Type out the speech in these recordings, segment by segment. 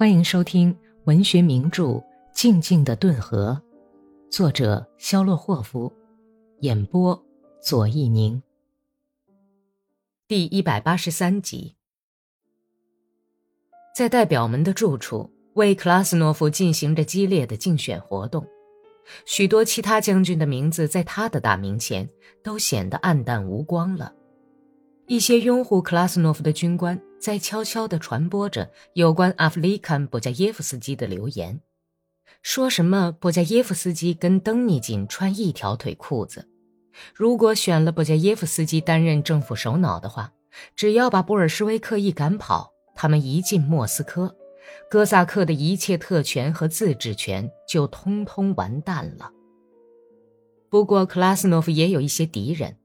欢迎收听文学名著《静静的顿河》，作者肖洛霍夫，演播左一宁。第一百八十三集，在代表们的住处，为克拉斯诺夫进行着激烈的竞选活动。许多其他将军的名字在他的大名前都显得黯淡无光了。一些拥护克拉斯诺夫的军官。在悄悄地传播着有关阿弗里坎·波加耶夫斯基的流言，说什么波加耶夫斯基跟登尼金穿一条腿裤子。如果选了波加耶夫斯基担任政府首脑的话，只要把布尔什维克一赶跑，他们一进莫斯科，哥萨克的一切特权和自治权就通通完蛋了。不过，克拉斯诺夫也有一些敌人，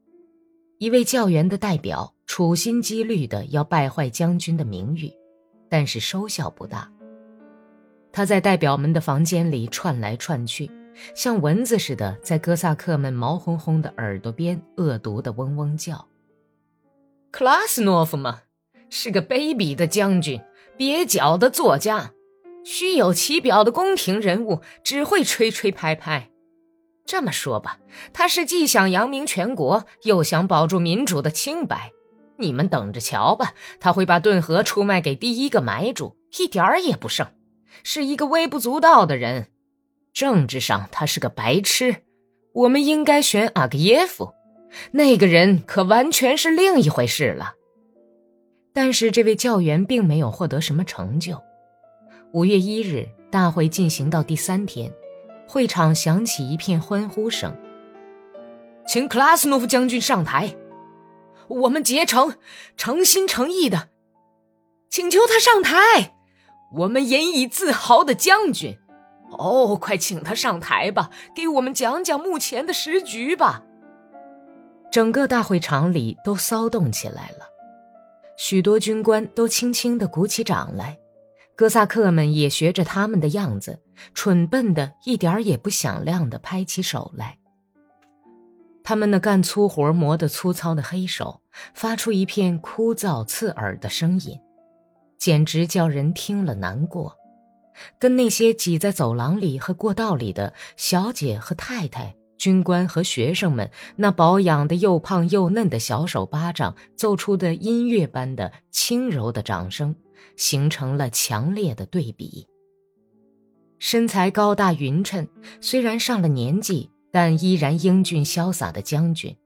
一位教员的代表。处心积虑的要败坏将军的名誉，但是收效不大。他在代表们的房间里窜来窜去，像蚊子似的在哥萨克们毛烘烘的耳朵边恶毒的嗡嗡叫。克拉斯诺夫嘛，是个卑鄙的将军，蹩脚的作家，虚有其表的宫廷人物，只会吹吹拍拍。这么说吧，他是既想扬名全国，又想保住民主的清白。你们等着瞧吧，他会把顿河出卖给第一个买主，一点儿也不剩，是一个微不足道的人。政治上他是个白痴，我们应该选阿格耶夫，那个人可完全是另一回事了。但是这位教员并没有获得什么成就。五月一日，大会进行到第三天，会场响起一片欢呼声，请克拉斯诺夫将军上台。我们竭诚、诚心诚意的请求他上台，我们引以自豪的将军。哦，快请他上台吧，给我们讲讲目前的时局吧。整个大会场里都骚动起来了，许多军官都轻轻地鼓起掌来，哥萨克们也学着他们的样子，蠢笨的一点儿也不响亮地拍起手来。他们那干粗活磨得粗糙的黑手，发出一片枯燥刺耳的声音，简直叫人听了难过，跟那些挤在走廊里和过道里的小姐和太太、军官和学生们那保养的又胖又嫩的小手巴掌奏出的音乐般的轻柔的掌声，形成了强烈的对比。身材高大匀称，虽然上了年纪。但依然英俊潇洒的将军，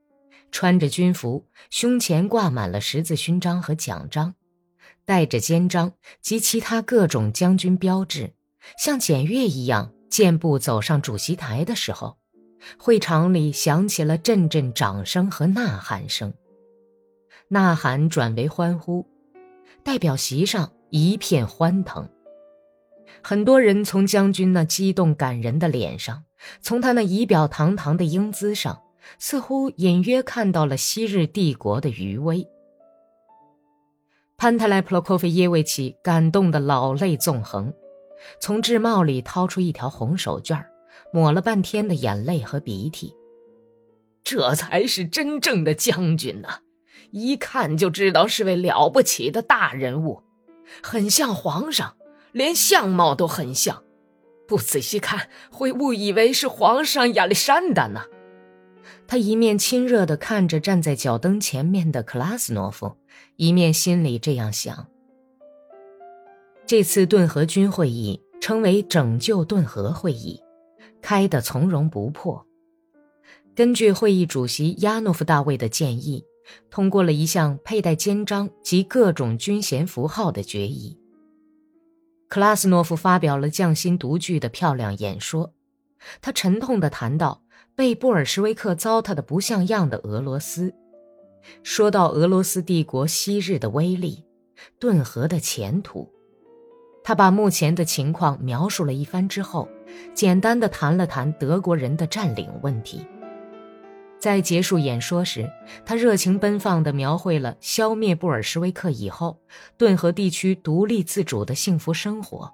穿着军服，胸前挂满了十字勋章和奖章，带着肩章及其他各种将军标志，像检阅一样健步走上主席台的时候，会场里响起了阵阵掌声和呐喊声，呐喊转为欢呼，代表席上一片欢腾，很多人从将军那激动感人的脸上。从他那仪表堂堂的英姿上，似乎隐约看到了昔日帝国的余威。潘特莱普洛科菲耶维奇感动得老泪纵横，从制帽里掏出一条红手绢，抹了半天的眼泪和鼻涕。这才是真正的将军呐，一看就知道是位了不起的大人物，很像皇上，连相貌都很像。不仔细看，会误以为是皇上亚历山大呢。他一面亲热地看着站在脚灯前面的克拉斯诺夫，一面心里这样想。这次顿河军会议称为“拯救顿河会议”，开得从容不迫。根据会议主席亚诺夫大卫的建议，通过了一项佩戴肩章及各种军衔符号的决议。克拉斯诺夫发表了匠心独具的漂亮演说，他沉痛地谈到被布尔什维克糟蹋的不像样的俄罗斯，说到俄罗斯帝国昔日的威力，顿河的前途。他把目前的情况描述了一番之后，简单的谈了谈德国人的占领问题。在结束演说时，他热情奔放地描绘了消灭布尔什维克以后顿河地区独立自主的幸福生活。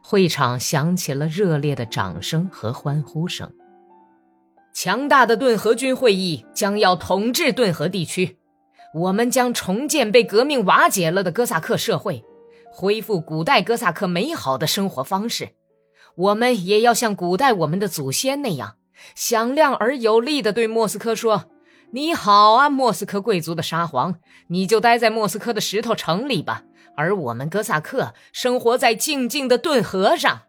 会场响起了热烈的掌声和欢呼声。强大的顿河军会议将要统治顿河地区，我们将重建被革命瓦解了的哥萨克社会，恢复古代哥萨克美好的生活方式。我们也要像古代我们的祖先那样，响亮而有力地对莫斯科说：“你好啊，莫斯科贵族的沙皇，你就待在莫斯科的石头城里吧，而我们哥萨克生活在静静的顿河上。”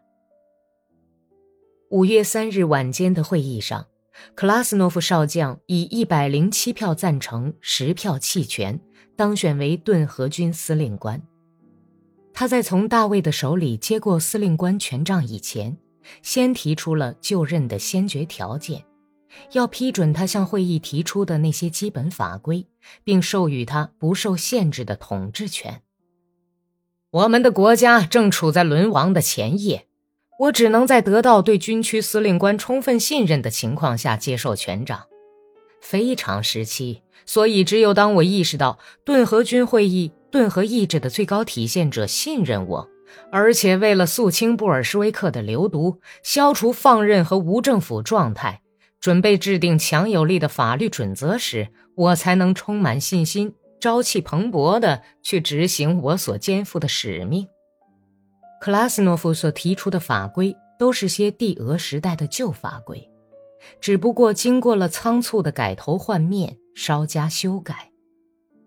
五月三日晚间的会议上，克拉斯诺夫少将以一百零七票赞成、十票弃权，当选为顿河军司令官。他在从大卫的手里接过司令官权杖以前，先提出了就任的先决条件，要批准他向会议提出的那些基本法规，并授予他不受限制的统治权。我们的国家正处在沦亡的前夜。我只能在得到对军区司令官充分信任的情况下接受权杖。非常时期，所以只有当我意识到顿河军会议、顿河意志的最高体现者信任我，而且为了肃清布尔什维克的流毒、消除放任和无政府状态，准备制定强有力的法律准则时，我才能充满信心、朝气蓬勃地去执行我所肩负的使命。克拉斯诺夫所提出的法规都是些帝俄时代的旧法规，只不过经过了仓促的改头换面，稍加修改。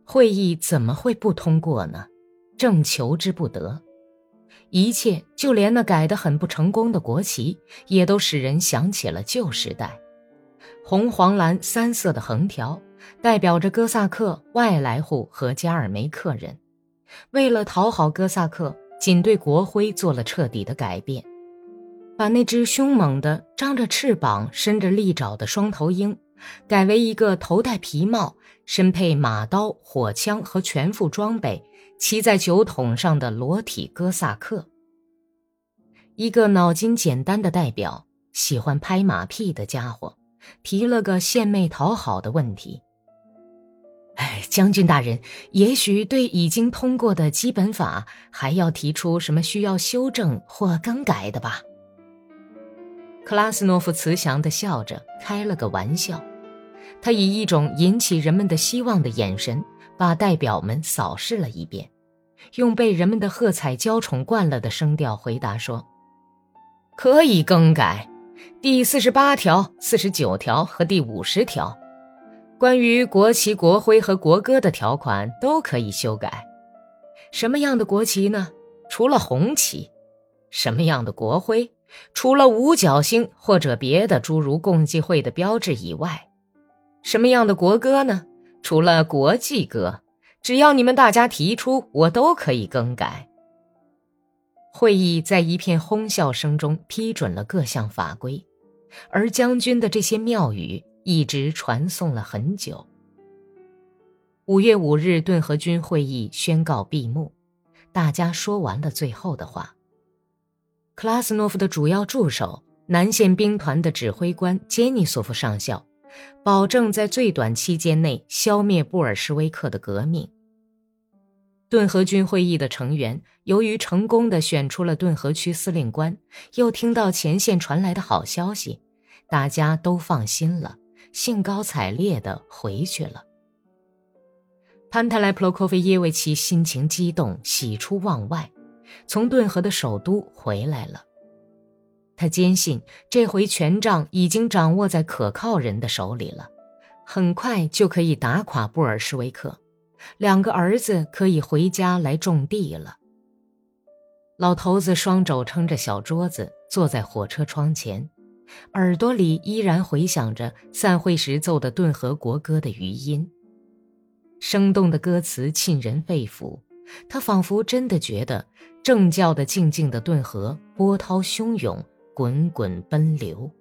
会议怎么会不通过呢？正求之不得。一切，就连那改得很不成功的国旗，也都使人想起了旧时代。红、黄、蓝三色的横条，代表着哥萨克、外来户和加尔梅克人。为了讨好哥萨克。仅对国徽做了彻底的改变，把那只凶猛的、张着翅膀、伸着利爪的双头鹰，改为一个头戴皮帽、身配马刀、火枪和全副装备、骑在酒桶上的裸体哥萨克。一个脑筋简单的代表，喜欢拍马屁的家伙，提了个献媚讨好的问题。哎，将军大人，也许对已经通过的基本法还要提出什么需要修正或更改的吧？克拉斯诺夫慈祥地笑着开了个玩笑，他以一种引起人们的希望的眼神把代表们扫视了一遍，用被人们的喝彩娇宠惯了的声调回答说：“可以更改，第四十八条、四十九条和第五十条。”关于国旗、国徽和国歌的条款都可以修改。什么样的国旗呢？除了红旗。什么样的国徽？除了五角星或者别的诸如共济会的标志以外。什么样的国歌呢？除了国际歌。只要你们大家提出，我都可以更改。会议在一片哄笑声中批准了各项法规，而将军的这些妙语。一直传颂了很久。五月五日，顿河军会议宣告闭幕，大家说完了最后的话。克拉斯诺夫的主要助手、南线兵团的指挥官杰尼索夫上校，保证在最短期间内消灭布尔什维克的革命。顿河军会议的成员由于成功的选出了顿河区司令官，又听到前线传来的好消息，大家都放心了。兴高采烈地回去了。潘特莱普洛科菲耶维奇心情激动，喜出望外，从顿河的首都回来了。他坚信这回权杖已经掌握在可靠人的手里了，很快就可以打垮布尔什维克，两个儿子可以回家来种地了。老头子双肘撑着小桌子，坐在火车窗前。耳朵里依然回响着散会时奏的顿河国歌的余音，生动的歌词沁人肺腑。他仿佛真的觉得正教的静静的顿河波涛汹涌，滚滚奔流。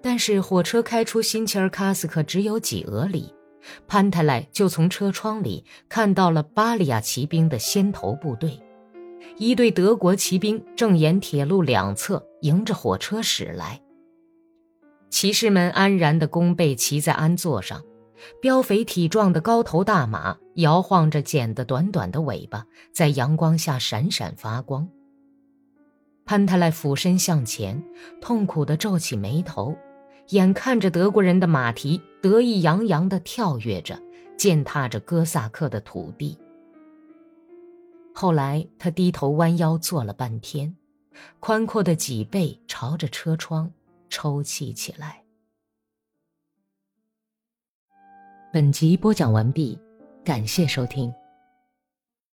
但是火车开出新切尔卡斯克只有几俄里，潘泰莱就从车窗里看到了巴利亚骑兵的先头部队。一队德国骑兵正沿铁路两侧迎着火车驶来。骑士们安然地弓背骑在鞍座上，膘肥体壮的高头大马摇晃着剪得短短的尾巴，在阳光下闪闪发光。潘泰莱俯身向前，痛苦地皱起眉头，眼看着德国人的马蹄得意洋洋地跳跃着，践踏着哥萨克的土地。后来，他低头弯腰坐了半天，宽阔的脊背朝着车窗抽泣起来。本集播讲完毕，感谢收听。